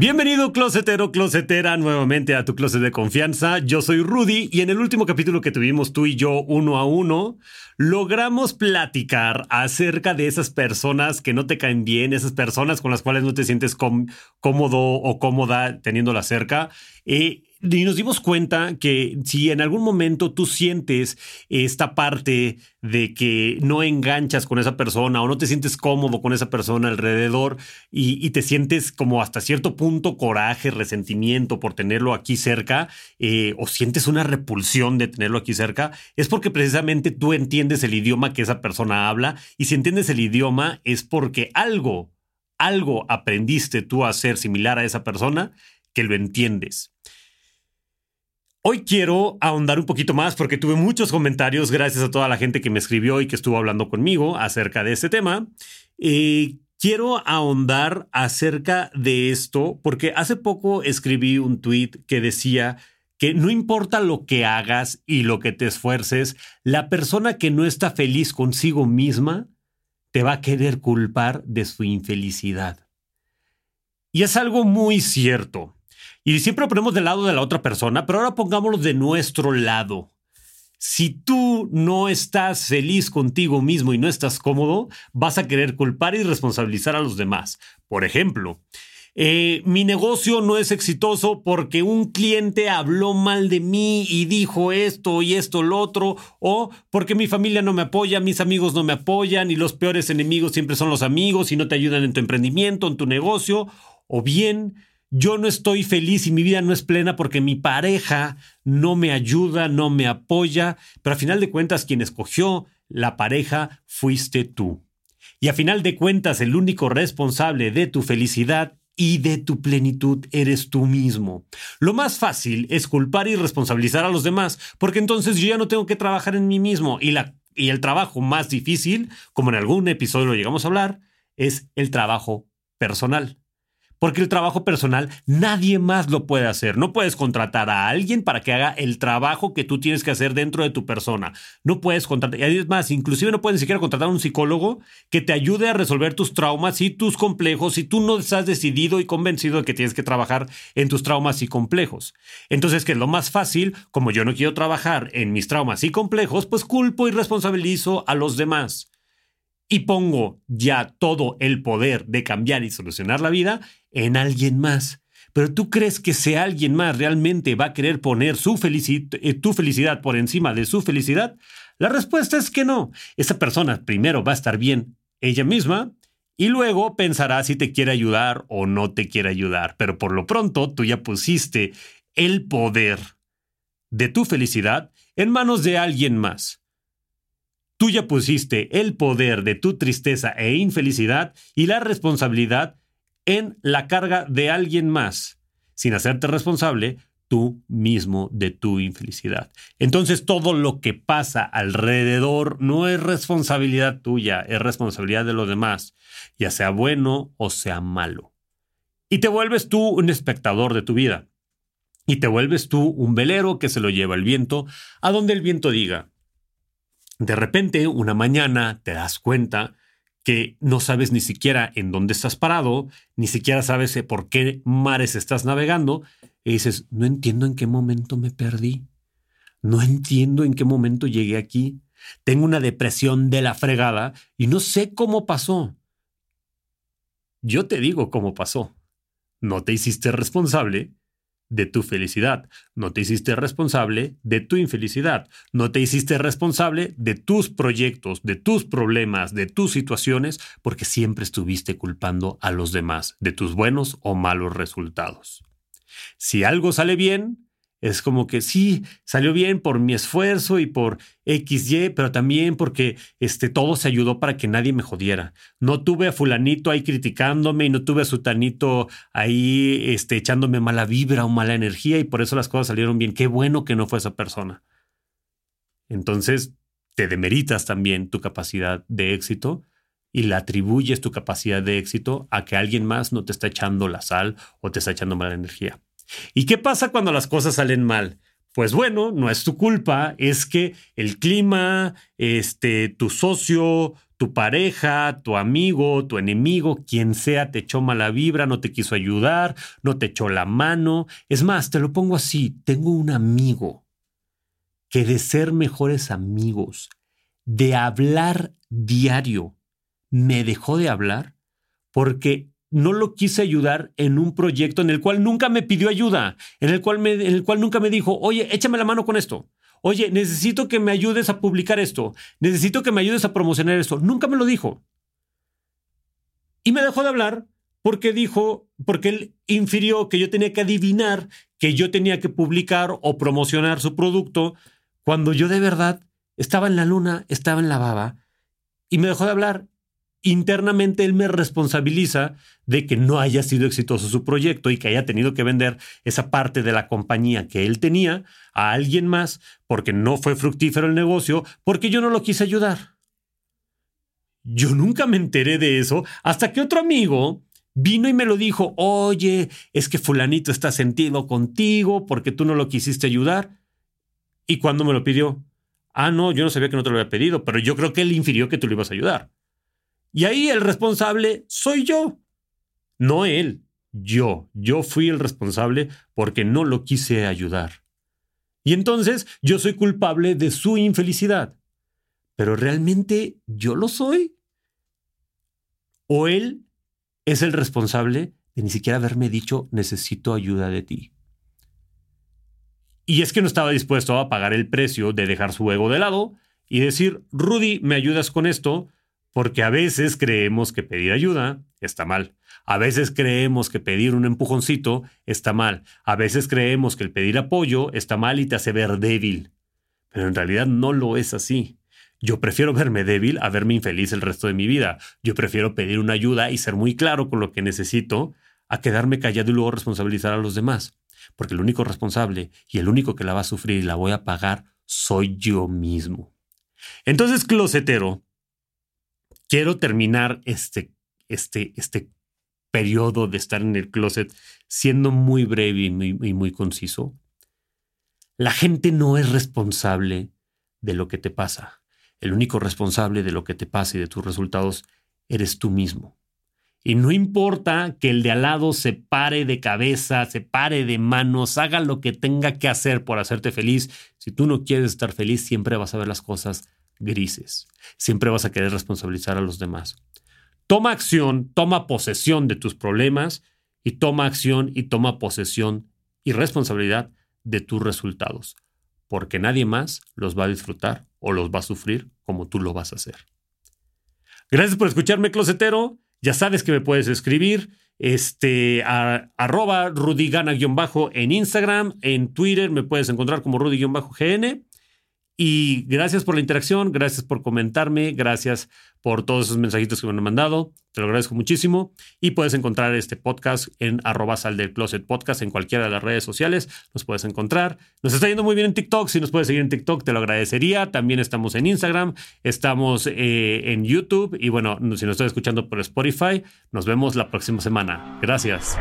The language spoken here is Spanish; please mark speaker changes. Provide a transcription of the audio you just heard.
Speaker 1: Bienvenido closetero, closetera, nuevamente a tu closet de confianza. Yo soy Rudy y en el último capítulo que tuvimos tú y yo uno a uno, logramos platicar acerca de esas personas que no te caen bien, esas personas con las cuales no te sientes cómodo o cómoda teniéndola cerca. Eh, y nos dimos cuenta que si en algún momento tú sientes esta parte de que no enganchas con esa persona o no te sientes cómodo con esa persona alrededor y, te sientes como hasta cierto punto coraje, resentimiento por tenerlo aquí cerca eh, o sientes una repulsión de tenerlo aquí cerca, es porque precisamente tú entiendes el idioma que esa persona habla y si entiendes el idioma es porque algo, algo aprendiste tú a ser similar a esa persona que lo entiendes. Hoy quiero ahondar un poquito más porque tuve muchos comentarios gracias a toda la gente que me escribió y que estuvo hablando conmigo acerca de este tema. Eh, quiero ahondar acerca de esto porque hace poco escribí un tweet que decía que no importa lo que hagas y lo que te esfuerces, la persona que no está feliz consigo misma te va a querer culpar de su infelicidad. Y es algo muy cierto. Y siempre lo ponemos del lado de la otra persona, pero ahora pongámoslo de nuestro lado. Si tú no estás feliz contigo mismo y no estás cómodo, vas a querer culpar y responsabilizar a los demás. Por ejemplo, eh, mi negocio no es exitoso porque un cliente habló mal de mí y dijo esto y esto, lo otro, o porque mi familia no me apoya, mis amigos no me apoyan y los peores enemigos siempre son los amigos y no te ayudan en tu emprendimiento, en tu negocio, o bien yo no estoy feliz y mi vida no es plena porque mi pareja no me ayuda, no me apoya, pero a final de cuentas quien escogió la pareja fuiste tú. Y a final de cuentas el único responsable de tu felicidad y de tu plenitud eres tú mismo. Lo más fácil es culpar y responsabilizar a los demás, porque entonces yo ya no tengo que trabajar en mí mismo y, la, y el trabajo más difícil, como en algún episodio lo llegamos a hablar, es el trabajo personal. Porque el trabajo personal nadie más lo puede hacer. No puedes contratar a alguien para que haga el trabajo que tú tienes que hacer dentro de tu persona. No puedes contratar, y es más, inclusive no puedes ni siquiera contratar a un psicólogo que te ayude a resolver tus traumas y tus complejos si tú no estás decidido y convencido de que tienes que trabajar en tus traumas y complejos. Entonces, que es lo más fácil, como yo no quiero trabajar en mis traumas y complejos, pues culpo y responsabilizo a los demás y pongo ya todo el poder de cambiar y solucionar la vida en alguien más. Pero tú crees que si alguien más realmente va a querer poner su eh, tu felicidad por encima de su felicidad? La respuesta es que no. Esa persona primero va a estar bien ella misma y luego pensará si te quiere ayudar o no te quiere ayudar. Pero por lo pronto tú ya pusiste el poder de tu felicidad en manos de alguien más. Tú ya pusiste el poder de tu tristeza e infelicidad y la responsabilidad en la carga de alguien más, sin hacerte responsable tú mismo de tu infelicidad. Entonces todo lo que pasa alrededor no es responsabilidad tuya, es responsabilidad de los demás, ya sea bueno o sea malo. Y te vuelves tú un espectador de tu vida. Y te vuelves tú un velero que se lo lleva el viento a donde el viento diga. De repente, una mañana te das cuenta que no sabes ni siquiera en dónde estás parado, ni siquiera sabes eh, por qué mares estás navegando, y dices, no entiendo en qué momento me perdí, no entiendo en qué momento llegué aquí, tengo una depresión de la fregada y no sé cómo pasó. Yo te digo cómo pasó. No te hiciste responsable de tu felicidad. No te hiciste responsable de tu infelicidad. No te hiciste responsable de tus proyectos, de tus problemas, de tus situaciones, porque siempre estuviste culpando a los demás de tus buenos o malos resultados. Si algo sale bien, es como que sí, salió bien por mi esfuerzo y por XY, pero también porque este, todo se ayudó para que nadie me jodiera. No tuve a fulanito ahí criticándome y no tuve a sutanito ahí este, echándome mala vibra o mala energía y por eso las cosas salieron bien. Qué bueno que no fue esa persona. Entonces, te demeritas también tu capacidad de éxito y le atribuyes tu capacidad de éxito a que alguien más no te está echando la sal o te está echando mala energía. ¿Y qué pasa cuando las cosas salen mal? Pues bueno, no es tu culpa, es que el clima, este, tu socio, tu pareja, tu amigo, tu enemigo, quien sea, te echó mala vibra, no te quiso ayudar, no te echó la mano. Es más, te lo pongo así, tengo un amigo que de ser mejores amigos, de hablar diario, me dejó de hablar porque no lo quise ayudar en un proyecto en el cual nunca me pidió ayuda, en el cual, me, en el cual nunca me dijo, oye, échame la mano con esto. Oye, necesito que me ayudes a publicar esto. Necesito que me ayudes a promocionar esto. Nunca me lo dijo. Y me dejó de hablar porque dijo, porque él infirió que yo tenía que adivinar que yo tenía que publicar o promocionar su producto cuando yo de verdad estaba en la luna, estaba en la baba y me dejó de hablar internamente él me responsabiliza de que no haya sido exitoso su proyecto y que haya tenido que vender esa parte de la compañía que él tenía a alguien más porque no fue fructífero el negocio, porque yo no lo quise ayudar. Yo nunca me enteré de eso hasta que otro amigo vino y me lo dijo, oye, es que fulanito está sentido contigo porque tú no lo quisiste ayudar. ¿Y cuando me lo pidió? Ah, no, yo no sabía que no te lo había pedido, pero yo creo que él infirió que tú lo ibas a ayudar. Y ahí el responsable soy yo, no él, yo. Yo fui el responsable porque no lo quise ayudar. Y entonces yo soy culpable de su infelicidad. Pero realmente yo lo soy. O él es el responsable de ni siquiera haberme dicho necesito ayuda de ti. Y es que no estaba dispuesto a pagar el precio de dejar su ego de lado y decir, Rudy, ¿me ayudas con esto? Porque a veces creemos que pedir ayuda está mal. A veces creemos que pedir un empujoncito está mal. A veces creemos que el pedir apoyo está mal y te hace ver débil. Pero en realidad no lo es así. Yo prefiero verme débil a verme infeliz el resto de mi vida. Yo prefiero pedir una ayuda y ser muy claro con lo que necesito a quedarme callado y luego responsabilizar a los demás. Porque el único responsable y el único que la va a sufrir y la voy a pagar soy yo mismo. Entonces, closetero, quiero terminar este, este, este periodo de estar en el closet siendo muy breve y muy, y muy conciso. La gente no es responsable de lo que te pasa. El único responsable de lo que te pasa y de tus resultados eres tú mismo. Y no importa que el de al lado se pare de cabeza, se pare de manos, haga lo que tenga que hacer por hacerte feliz. Si tú no quieres estar feliz, siempre vas a ver las cosas grises. Siempre vas a querer responsabilizar a los demás. Toma acción, toma posesión de tus problemas y toma acción y toma posesión y responsabilidad de tus resultados, porque nadie más los va a disfrutar o los va a sufrir como tú lo vas a hacer. Gracias por escucharme, closetero. Ya sabes que me puedes escribir este, a, arroba rudigana-bajo en Instagram, en Twitter me puedes encontrar como rudy-gn y gracias por la interacción, gracias por comentarme, gracias por todos esos mensajitos que me han mandado. Te lo agradezco muchísimo. Y puedes encontrar este podcast en arroba sal del closet podcast en cualquiera de las redes sociales. Nos puedes encontrar. Nos está yendo muy bien en TikTok. Si nos puedes seguir en TikTok, te lo agradecería. También estamos en Instagram, estamos eh, en YouTube. Y bueno, si nos estás escuchando por Spotify, nos vemos la próxima semana. Gracias.